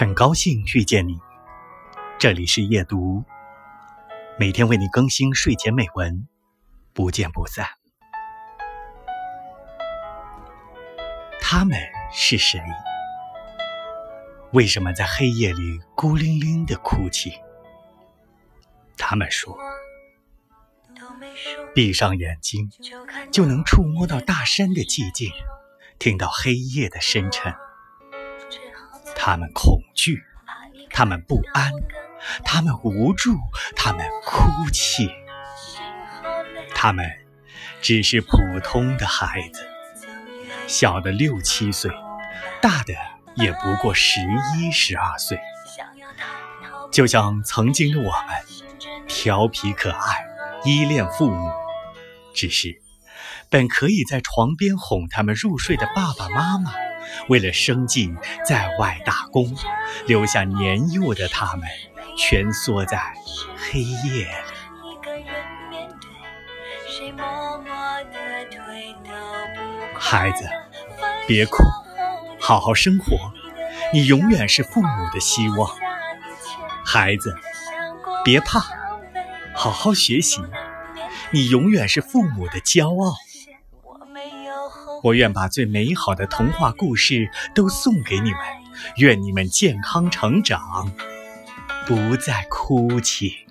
很高兴遇见你，这里是夜读，每天为你更新睡前美文，不见不散。他们是谁？为什么在黑夜里孤零零的哭泣？他们说，闭上眼睛就能触摸到大山的寂静，听到黑夜的深沉。他们恐惧，他们不安，他们无助，他们哭泣。他们只是普通的孩子，小的六七岁，大的也不过十一十二岁。就像曾经的我们，调皮可爱，依恋父母，只是本可以在床边哄他们入睡的爸爸妈妈。为了生计在外打工，留下年幼的他们蜷缩在黑夜里。孩子，别哭，好好生活，你永远是父母的希望。孩子，别怕，好好学习，你永远是父母的骄傲。我愿把最美好的童话故事都送给你们，愿你们健康成长，不再哭泣。